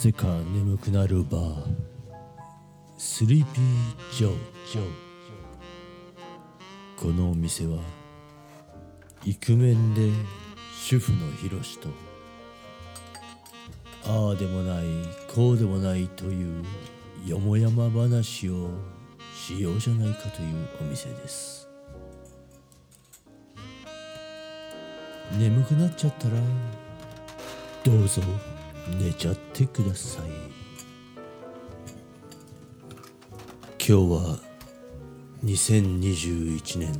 ぜか眠くなるバースリーピージョーこのお店はイクメンで主婦のヒロシとああでもないこうでもないというよもやま話をしようじゃないかというお店です眠くなっちゃったらどうぞ。寝ちゃってください。今日は2021年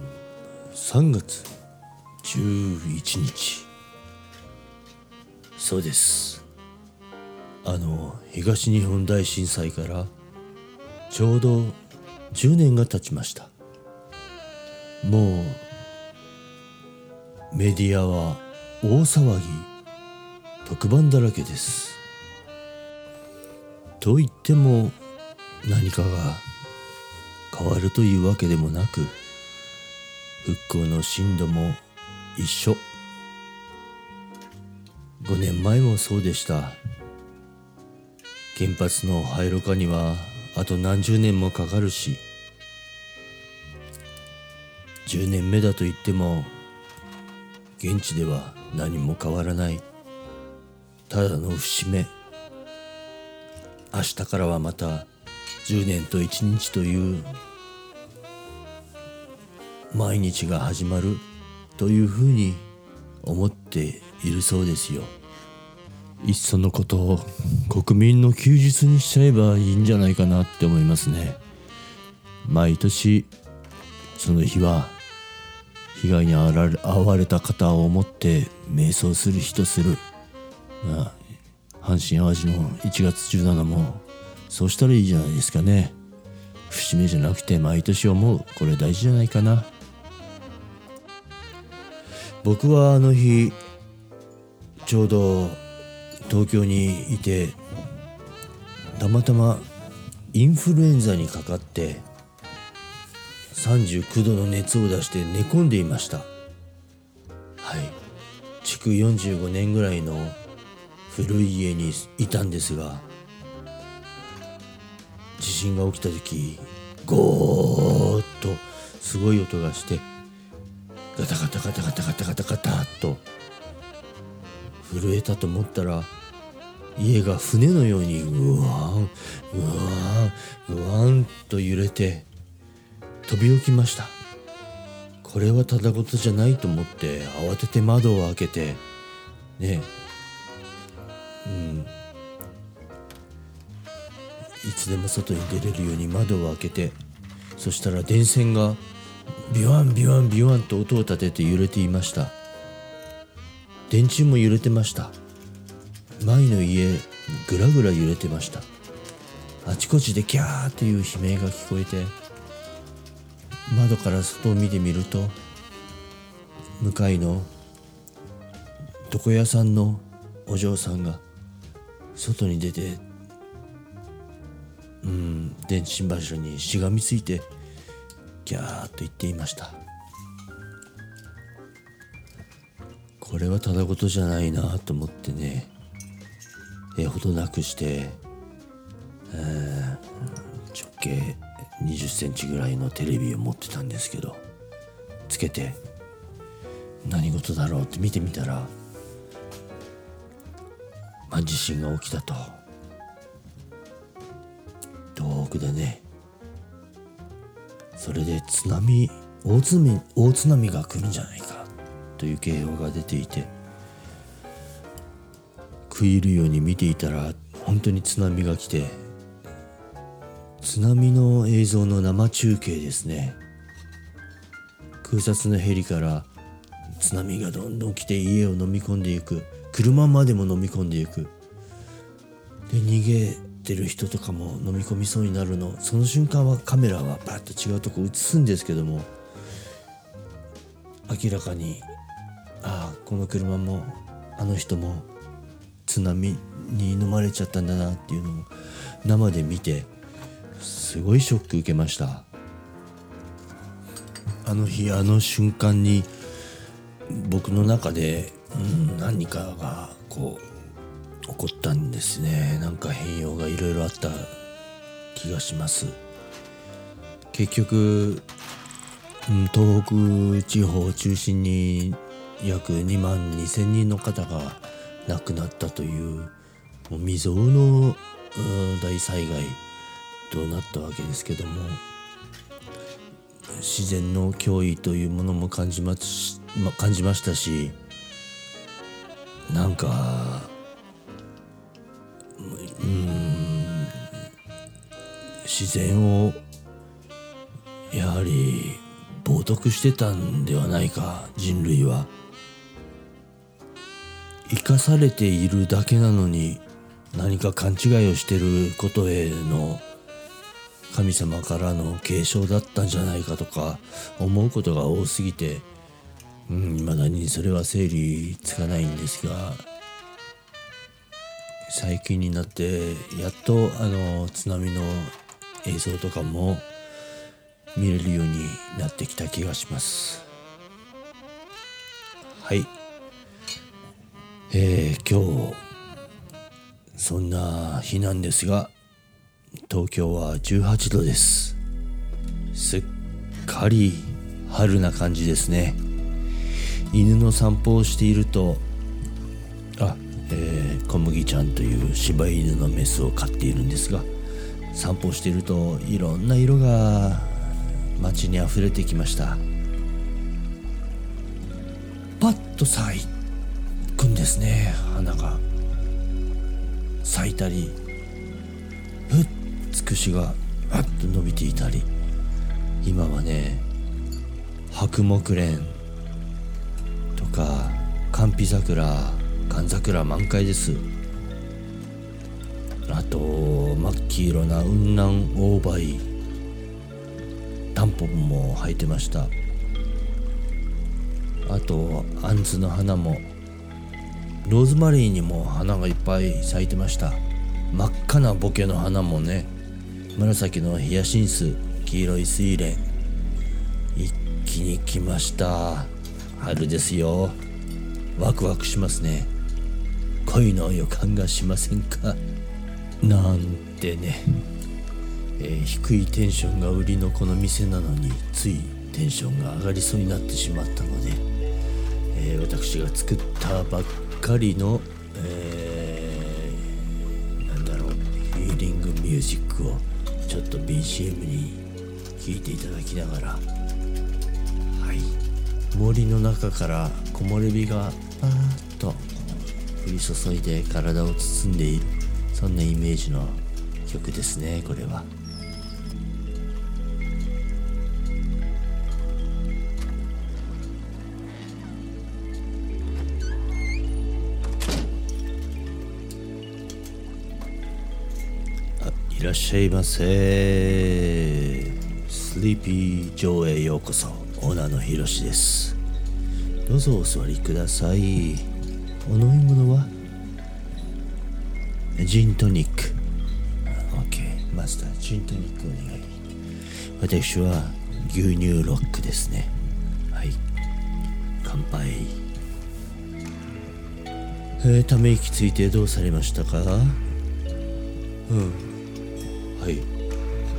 3月11日。そうです。あの東日本大震災からちょうど10年が経ちました。もうメディアは大騒ぎ特番だらけです。と言っても何かが変わるというわけでもなく復興の進度も一緒。5年前もそうでした。原発の廃炉化にはあと何十年もかかるし10年目だと言っても現地では何も変わらない。ただの節目。明日からはまた10年と1日という毎日が始まるというふうに思っているそうですよ。いっそのことを国民の休日にしちゃえばいいんじゃないかなって思いますね。毎年その日は被害に遭われた方を思って瞑想する日とする。まあ阪神・淡路の1月17もそうしたらいいじゃないですかね。節目じゃなくて毎年思う。これ大事じゃないかな。僕はあの日ちょうど東京にいてたまたまインフルエンザにかかって39度の熱を出して寝込んでいました。はい。築45年ぐらいの古い家にいたんですが地震が起きた時ゴーッとすごい音がしてガタガタガタガタガタガタガタッと震えたと思ったら家が船のようにうわんうわんうわんと揺れて飛び起きました。これはただごとじゃないと思って慌てて窓を開けてねうん。いつでも外に出れるように窓を開けてそしたら電線がビワンビワンビワンと音を立てて揺れていました。電柱も揺れてました。前の家ぐらぐら揺れてました。あちこちでキャーという悲鳴が聞こえて窓から外を見てみると向かいの床屋さんのお嬢さんが外に出てうん電信柱にしがみついてギャーッと言っていました。これはただごとじゃないなと思ってねえほどなくして、えー、直径20センチぐらいのテレビを持ってたんですけどつけて何事だろうって見てみたら、まあ、地震が起きたと。遠くでねそれで津波大津波大津波が来るんじゃないかという警報が出ていて食い入るように見ていたら本当に津波が来て津波の映像の生中継ですね。空撮のヘリから津波がどんどん来て家を飲み込んでいく。車までも飲み込んでいく。で逃げてる人とかも飲み込みそうになるの。その瞬間はカメラはバッと違うとこ映すんですけども明らかにああこの車もあの人も津波に飲まれちゃったんだなっていうのを生で見てすごいショック受けました。あの日あの瞬間に僕の中で、何かがこう起こったんですね。なんか変容がいろいろあった気がします。結局、うん、東北地方を中心に約2万2,000人の方が亡くなったというもう未曾有の大災害となったわけですけども自然の脅威というものも感じま感じましたしなんかうん自然をやはり冒涜してたんではないか人類は。生かされているだけなのに何か勘違いをしてることへの神様からの継承だったんじゃないかとか思うことが多すぎてうん、未だにそれは整理つかないんですが最近になってやっとあの津波の映像とかも見れるようになってきた気がします。はい。えー、今日そんな日なんですが東京は18度です。すっかり春な感じですね。犬の散歩をしているとあ、えー、小麦ちゃんという柴犬のメスを飼っているんですが散歩しているといろんな色が街に溢れてきました。パッと咲くんですね花が。咲いたりふっつくしがふっと伸びていたり。今はね白木蓮。か寒皮桜寒桜満開です。あと真っ黄色な雲南大梅タンポポも生えてました。あとアンズの花もローズマリーにも花がいっぱい咲いてました。真っ赤なボケの花もね紫のヒヤシンス黄色い睡蓮一気に来ました。春ですよ。ワクワクしますね。恋の予感がしませんか？なんてね、えー、低いテンションが売りのこの店なのについテンションが上がりそうになってしまったので、えー、私が作ったばっかりの、えー、なんだろうヒーリングミュージックをちょっと BGM に聴いていただきながら森の中から木漏れ日がパー。ッと降り注いで体を包んでいるそんなイメージの曲ですねこれは。いらっしゃいませ。スリーピー城へようこそ。オーナーのひろしですどうぞお座りください。お飲み物は？ジントニック OK マスタージントニックお願い。私は牛乳ロックですね。はい。乾杯。えー、ため息ついてどうされましたか？うん。はい。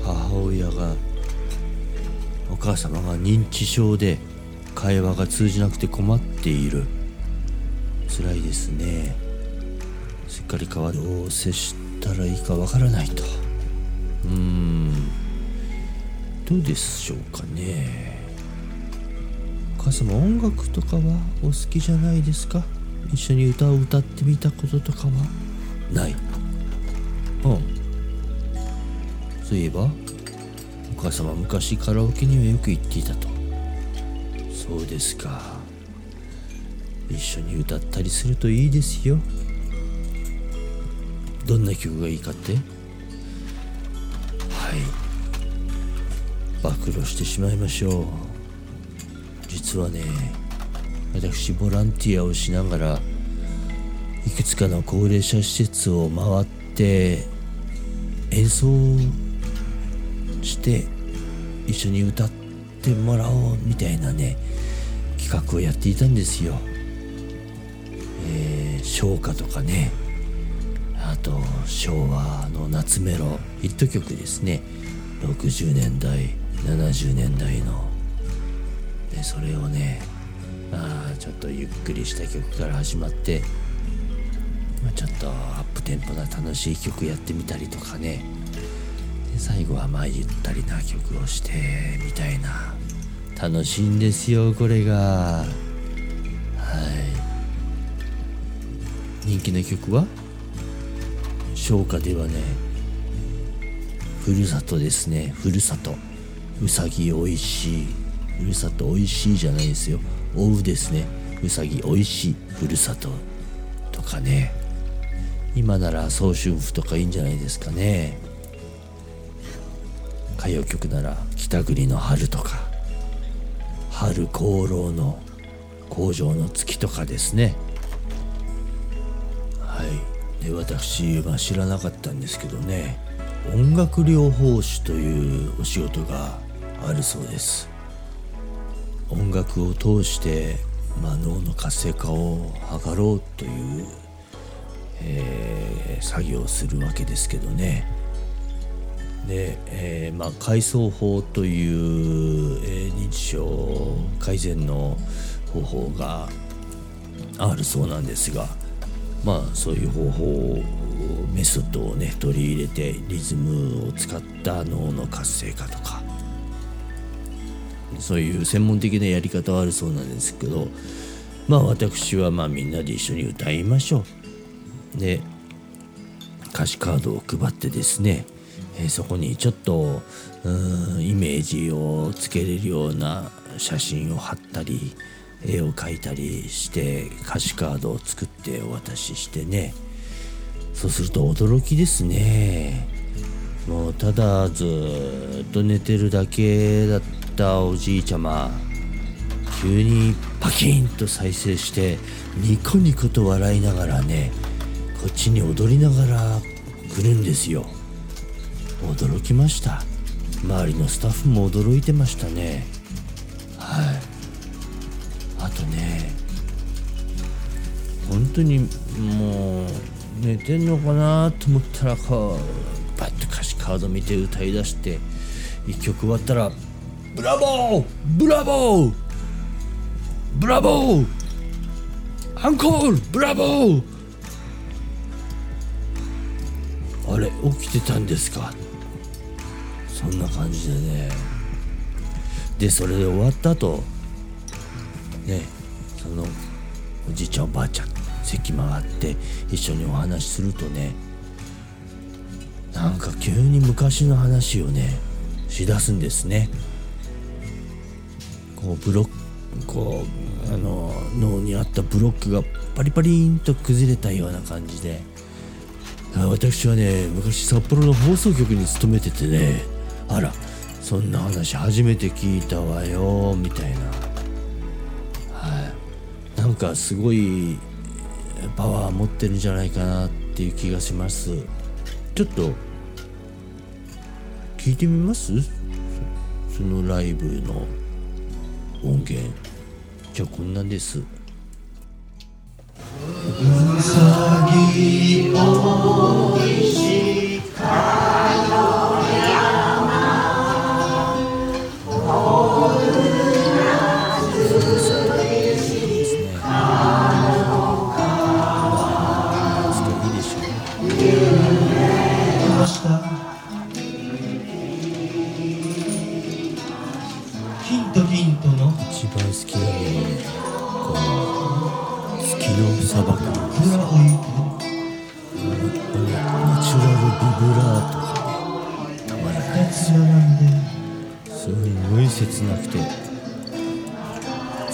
母親がお母様が認知症で会話が通じなくて困っている。辛いですね。しっかり川どう接したらいいかわからないと。うーん。どうでしょうかね。お母様音楽とかはお好きじゃないですか？一緒に歌を歌ってみたこととかは？ない。うん。そういえばお母様昔カラオケにはよく行っていたと。そうですか。一緒に歌ったりするといいですよ。どんな曲がいいかって？はい。暴露してしまいましょう。実はね私ボランティアをしながらいくつかの高齢者施設を回って演奏して一緒に歌っててもらおうみたいなね企画をやっていたんですよ。えー、唱歌とかね。あと昭和の夏メロヒット曲ですね。60年代70年代の。でそれをねあちょっとゆっくりした曲から始まって、まあ、ちょっとアップテンポな楽しい曲やってみたりとかね。で最後はまあゆったりな曲をしてみたいな。楽しいんですよこれが。はい。人気の曲は？消化ではねふるさとですね。ふるさと。うさぎおいしい。ふるさとおいしいじゃないですよ。おうですね。うさぎおいしい。ふるさととかね。今なら早春譜とかいいんじゃないですかね。歌謡曲なら北国の春とか春功労の工場の月とかですね。はい。で私は知らなかったんですけどね。音楽療法士というお仕事があるそうです。音楽を通して、まあ、脳の活性化を図ろうという、えー、作業をするわけですけどね。で、えー、まあ、階層法という、えー、認知症改善の方法があるそうなんですがまあそういう方法をメソッドをね取り入れてリズムを使った脳の活性化とかそういう専門的なやり方はあるそうなんですけどまあ私はまあみんなで一緒に歌いましょう。で歌詞カードを配ってですね、えー、そこにちょっとうんイメージをつけれるような写真を貼ったり絵を描いたりして歌詞カードを作ってお渡ししてね。そうすると驚きですね。もうただずっと寝てるだけだったおじいちゃま急にパキンと再生してニコニコと笑いながらねこっちに踊りながら来るんですよ。驚きました。周りのスタッフも驚いてましたね。はい。あとね本当にもう寝てんのかなと思ったらこうバッと歌詞カード見て歌いだして1曲終わったらブラボー！ブラボー！ブラボー！アンコール！ブラボー！あれ起きてたんですか？そんな感じでねでそれで終わった後ねそのおじいちゃんおばあちゃん席回って一緒にお話しするとねなんか急に昔の話をねしだすんですね。こうブロックこうあの脳にあったブロックがパリパリンと崩れたような感じで私はね昔札幌の放送局に勤めててねあらそんな話初めて聞いたわよみたいな。はい。なんかすごいパワー持ってるんじゃないかなっていう気がします。ちょっと聞いてみます？そのライブの音源。じゃあこんなんです。うさ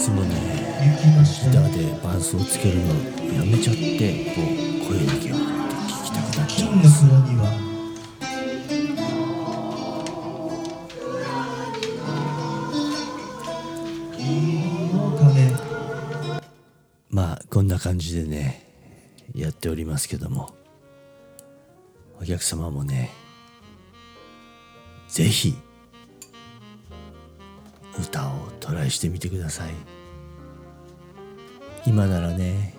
つもねギターで伴奏をつけるのをやめちゃってこう声だけを聞きたくなっちゃう。んですまあこんな感じでねやっておりますけどもお客様もね是非イしてみてください。今ならね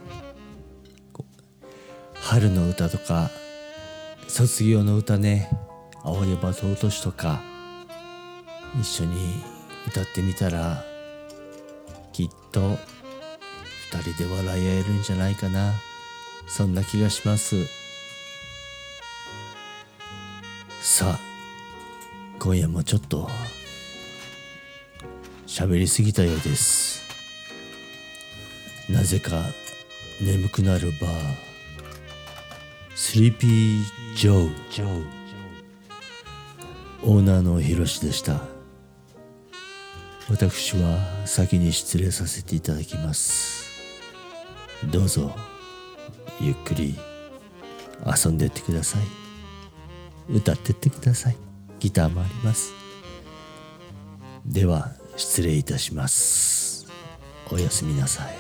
春の歌とか卒業の歌ね「青山と落とし」とか一緒に歌ってみたらきっと2人で笑い合えるんじゃないかな。そんな気がします。さあ今夜もちょっと喋りすぎたようです。なぜか眠くなるバー。スリーピー・ジョーオーナーのヒロシでした。私は先に失礼させていただきます。どうぞゆっくり遊んでってください。歌ってってください。ギターもあります。では失礼いたします。おやすみなさい。